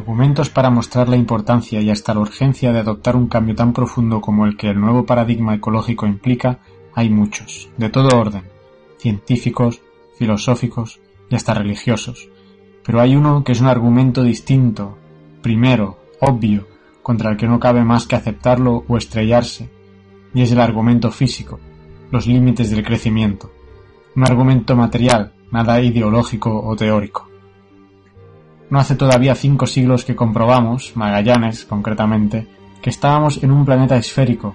Argumentos para mostrar la importancia y hasta la urgencia de adoptar un cambio tan profundo como el que el nuevo paradigma ecológico implica hay muchos, de todo orden, científicos, filosóficos y hasta religiosos. Pero hay uno que es un argumento distinto, primero, obvio, contra el que no cabe más que aceptarlo o estrellarse, y es el argumento físico, los límites del crecimiento. Un argumento material, nada ideológico o teórico. No hace todavía cinco siglos que comprobamos, Magallanes concretamente, que estábamos en un planeta esférico,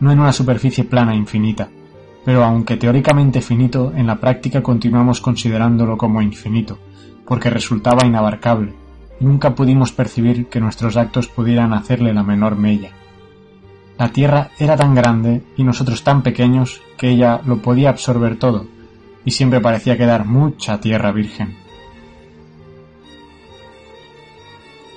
no en una superficie plana infinita, pero aunque teóricamente finito, en la práctica continuamos considerándolo como infinito, porque resultaba inabarcable, nunca pudimos percibir que nuestros actos pudieran hacerle la menor mella. La Tierra era tan grande y nosotros tan pequeños que ella lo podía absorber todo, y siempre parecía quedar mucha tierra virgen.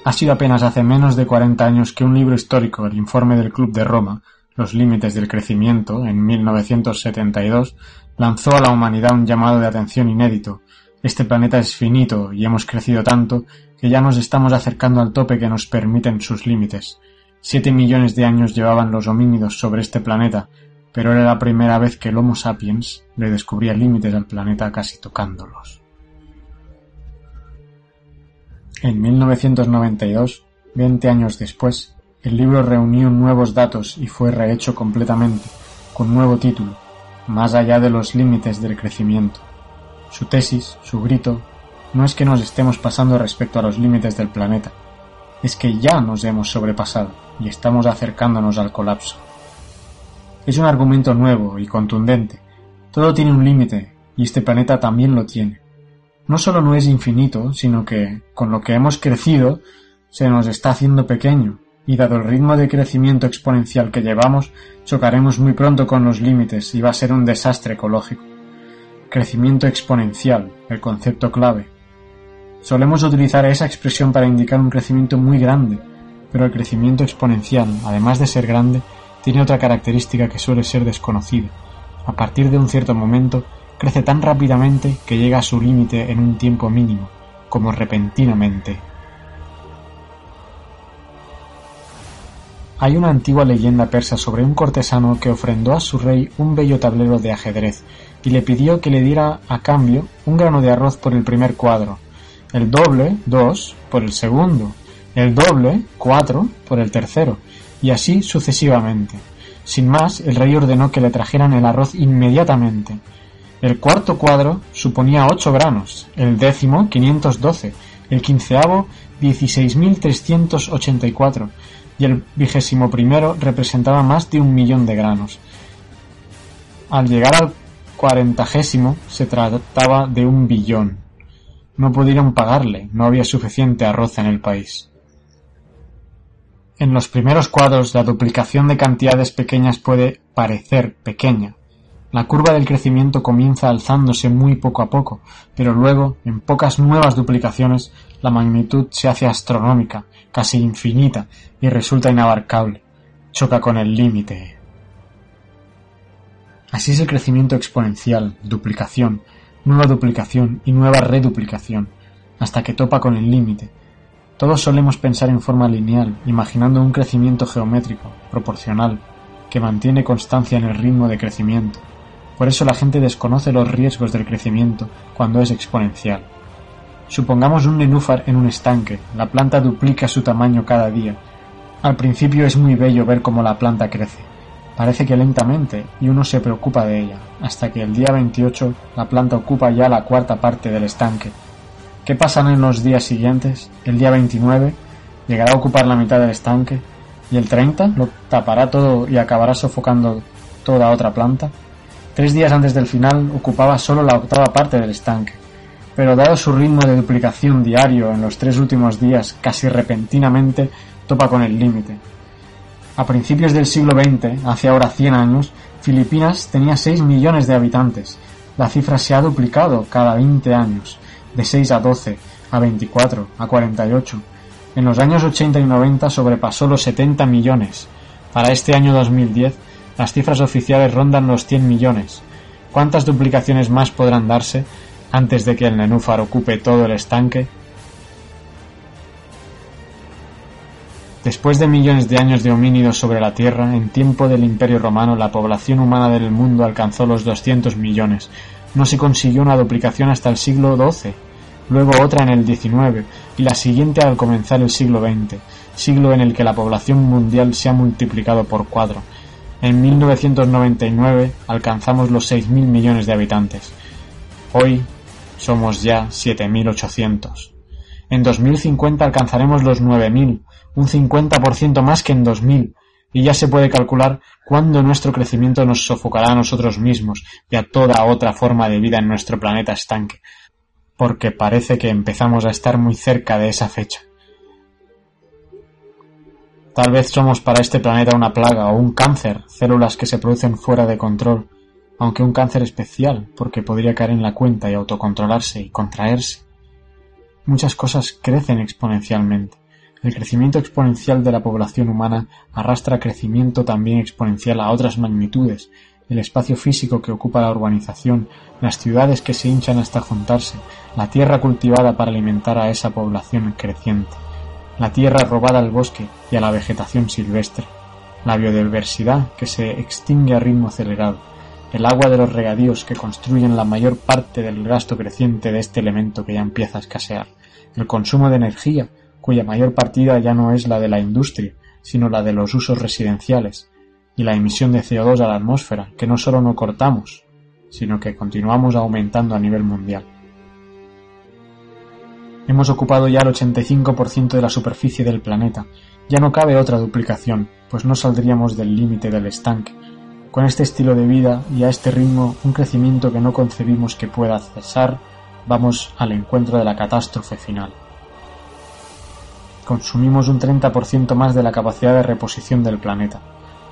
Ha sido apenas hace menos de cuarenta años que un libro histórico, el Informe del Club de Roma, Los límites del crecimiento, en 1972, lanzó a la humanidad un llamado de atención inédito. Este planeta es finito y hemos crecido tanto que ya nos estamos acercando al tope que nos permiten sus límites. Siete millones de años llevaban los homínidos sobre este planeta, pero era la primera vez que el Homo sapiens le descubría límites al planeta casi tocándolos. En 1992, veinte años después, el libro reunió nuevos datos y fue rehecho completamente, con nuevo título, Más allá de los límites del crecimiento. Su tesis, su grito, no es que nos estemos pasando respecto a los límites del planeta, es que ya nos hemos sobrepasado y estamos acercándonos al colapso. Es un argumento nuevo y contundente. Todo tiene un límite y este planeta también lo tiene no solo no es infinito, sino que, con lo que hemos crecido, se nos está haciendo pequeño, y dado el ritmo de crecimiento exponencial que llevamos, chocaremos muy pronto con los límites y va a ser un desastre ecológico. Crecimiento exponencial, el concepto clave. Solemos utilizar esa expresión para indicar un crecimiento muy grande, pero el crecimiento exponencial, además de ser grande, tiene otra característica que suele ser desconocida. A partir de un cierto momento, crece tan rápidamente que llega a su límite en un tiempo mínimo, como repentinamente. Hay una antigua leyenda persa sobre un cortesano que ofrendó a su rey un bello tablero de ajedrez y le pidió que le diera a cambio un grano de arroz por el primer cuadro, el doble, dos, por el segundo, el doble, cuatro, por el tercero, y así sucesivamente. Sin más, el rey ordenó que le trajeran el arroz inmediatamente, el cuarto cuadro suponía ocho granos, el décimo quinientos doce, el quinceavo dieciséis mil trescientos ochenta y cuatro y el vigésimo primero representaba más de un millón de granos. Al llegar al cuarentagésimo se trataba de un billón. No pudieron pagarle, no había suficiente arroz en el país. En los primeros cuadros la duplicación de cantidades pequeñas puede parecer pequeña, la curva del crecimiento comienza alzándose muy poco a poco, pero luego, en pocas nuevas duplicaciones, la magnitud se hace astronómica, casi infinita, y resulta inabarcable. Choca con el límite. Así es el crecimiento exponencial, duplicación, nueva duplicación y nueva reduplicación, hasta que topa con el límite. Todos solemos pensar en forma lineal, imaginando un crecimiento geométrico, proporcional, que mantiene constancia en el ritmo de crecimiento. Por eso la gente desconoce los riesgos del crecimiento cuando es exponencial. Supongamos un nenúfar en un estanque. La planta duplica su tamaño cada día. Al principio es muy bello ver cómo la planta crece. Parece que lentamente, y uno se preocupa de ella, hasta que el día 28 la planta ocupa ya la cuarta parte del estanque. ¿Qué pasará en los días siguientes? El día 29 llegará a ocupar la mitad del estanque, y el 30 lo tapará todo y acabará sofocando toda otra planta. Tres días antes del final ocupaba solo la octava parte del estanque, pero dado su ritmo de duplicación diario en los tres últimos días, casi repentinamente topa con el límite. A principios del siglo XX, hace ahora 100 años, Filipinas tenía 6 millones de habitantes. La cifra se ha duplicado cada 20 años, de 6 a 12, a 24, a 48. En los años 80 y 90 sobrepasó los 70 millones. Para este año 2010 las cifras oficiales rondan los 100 millones. ¿Cuántas duplicaciones más podrán darse antes de que el nenúfar ocupe todo el estanque? Después de millones de años de homínidos sobre la Tierra, en tiempo del Imperio Romano la población humana del mundo alcanzó los 200 millones. No se consiguió una duplicación hasta el siglo XII, luego otra en el XIX y la siguiente al comenzar el siglo XX, siglo en el que la población mundial se ha multiplicado por cuatro. En 1999 alcanzamos los 6.000 millones de habitantes. Hoy somos ya 7.800. En 2050 alcanzaremos los 9.000, un 50% más que en 2000, y ya se puede calcular cuándo nuestro crecimiento nos sofocará a nosotros mismos y a toda otra forma de vida en nuestro planeta estanque, porque parece que empezamos a estar muy cerca de esa fecha. Tal vez somos para este planeta una plaga o un cáncer, células que se producen fuera de control, aunque un cáncer especial, porque podría caer en la cuenta y autocontrolarse y contraerse. Muchas cosas crecen exponencialmente. El crecimiento exponencial de la población humana arrastra crecimiento también exponencial a otras magnitudes, el espacio físico que ocupa la urbanización, las ciudades que se hinchan hasta juntarse, la tierra cultivada para alimentar a esa población creciente, la tierra robada al bosque y a la vegetación silvestre, la biodiversidad que se extingue a ritmo acelerado, el agua de los regadíos que construyen la mayor parte del gasto creciente de este elemento que ya empieza a escasear, el consumo de energía, cuya mayor partida ya no es la de la industria, sino la de los usos residenciales, y la emisión de CO2 a la atmósfera, que no solo no cortamos, sino que continuamos aumentando a nivel mundial. Hemos ocupado ya el 85% de la superficie del planeta. Ya no cabe otra duplicación, pues no saldríamos del límite del estanque, con este estilo de vida y a este ritmo, un crecimiento que no concebimos que pueda cesar, vamos al encuentro de la catástrofe final. Consumimos un 30% más de la capacidad de reposición del planeta.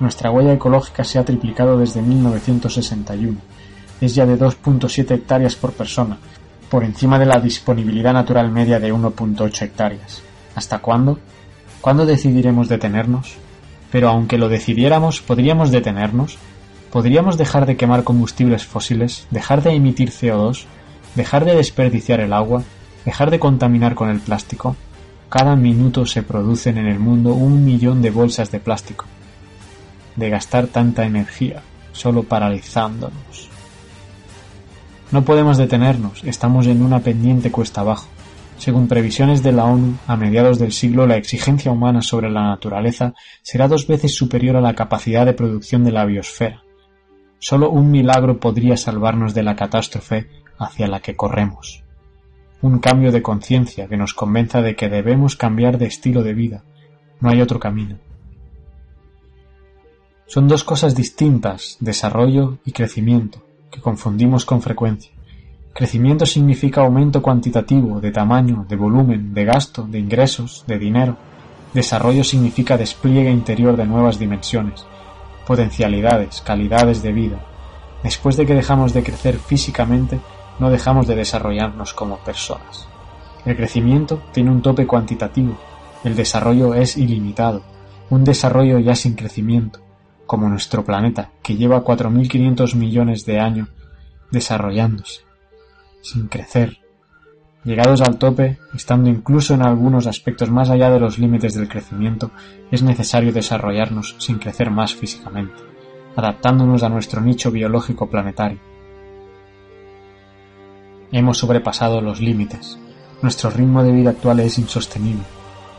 Nuestra huella ecológica se ha triplicado desde 1961. Es ya de 2.7 hectáreas por persona, por encima de la disponibilidad natural media de 1.8 hectáreas. ¿Hasta cuándo? ¿Cuándo decidiremos detenernos? Pero aunque lo decidiéramos, ¿podríamos detenernos? ¿Podríamos dejar de quemar combustibles fósiles, dejar de emitir CO2, dejar de desperdiciar el agua, dejar de contaminar con el plástico? Cada minuto se producen en el mundo un millón de bolsas de plástico. De gastar tanta energía, solo paralizándonos. No podemos detenernos, estamos en una pendiente cuesta abajo. Según previsiones de la ONU, a mediados del siglo la exigencia humana sobre la naturaleza será dos veces superior a la capacidad de producción de la biosfera. Solo un milagro podría salvarnos de la catástrofe hacia la que corremos. Un cambio de conciencia que nos convenza de que debemos cambiar de estilo de vida. No hay otro camino. Son dos cosas distintas, desarrollo y crecimiento, que confundimos con frecuencia. Crecimiento significa aumento cuantitativo, de tamaño, de volumen, de gasto, de ingresos, de dinero. Desarrollo significa despliegue interior de nuevas dimensiones, potencialidades, calidades de vida. Después de que dejamos de crecer físicamente, no dejamos de desarrollarnos como personas. El crecimiento tiene un tope cuantitativo, el desarrollo es ilimitado, un desarrollo ya sin crecimiento, como nuestro planeta, que lleva 4.500 millones de años desarrollándose sin crecer. Llegados al tope, estando incluso en algunos aspectos más allá de los límites del crecimiento, es necesario desarrollarnos sin crecer más físicamente, adaptándonos a nuestro nicho biológico planetario. Hemos sobrepasado los límites. Nuestro ritmo de vida actual es insostenible.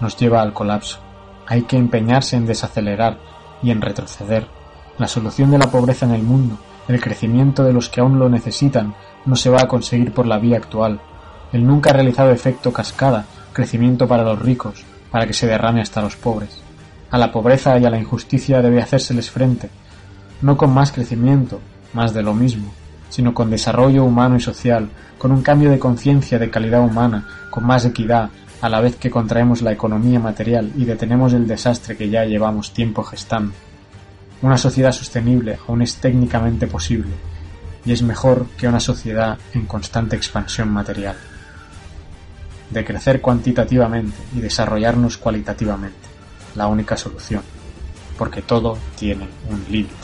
Nos lleva al colapso. Hay que empeñarse en desacelerar y en retroceder. La solución de la pobreza en el mundo, el crecimiento de los que aún lo necesitan, no se va a conseguir por la vía actual. El nunca realizado efecto cascada, crecimiento para los ricos, para que se derrame hasta los pobres. A la pobreza y a la injusticia debe hacérseles frente, no con más crecimiento, más de lo mismo, sino con desarrollo humano y social, con un cambio de conciencia de calidad humana, con más equidad, a la vez que contraemos la economía material y detenemos el desastre que ya llevamos tiempo gestando. Una sociedad sostenible aún es técnicamente posible, y es mejor que una sociedad en constante expansión material, de crecer cuantitativamente y desarrollarnos cualitativamente, la única solución, porque todo tiene un límite.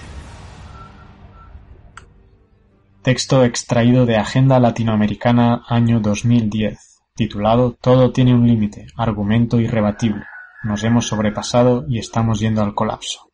Texto extraído de Agenda Latinoamericana año 2010, titulado Todo tiene un límite, argumento irrebatible, nos hemos sobrepasado y estamos yendo al colapso.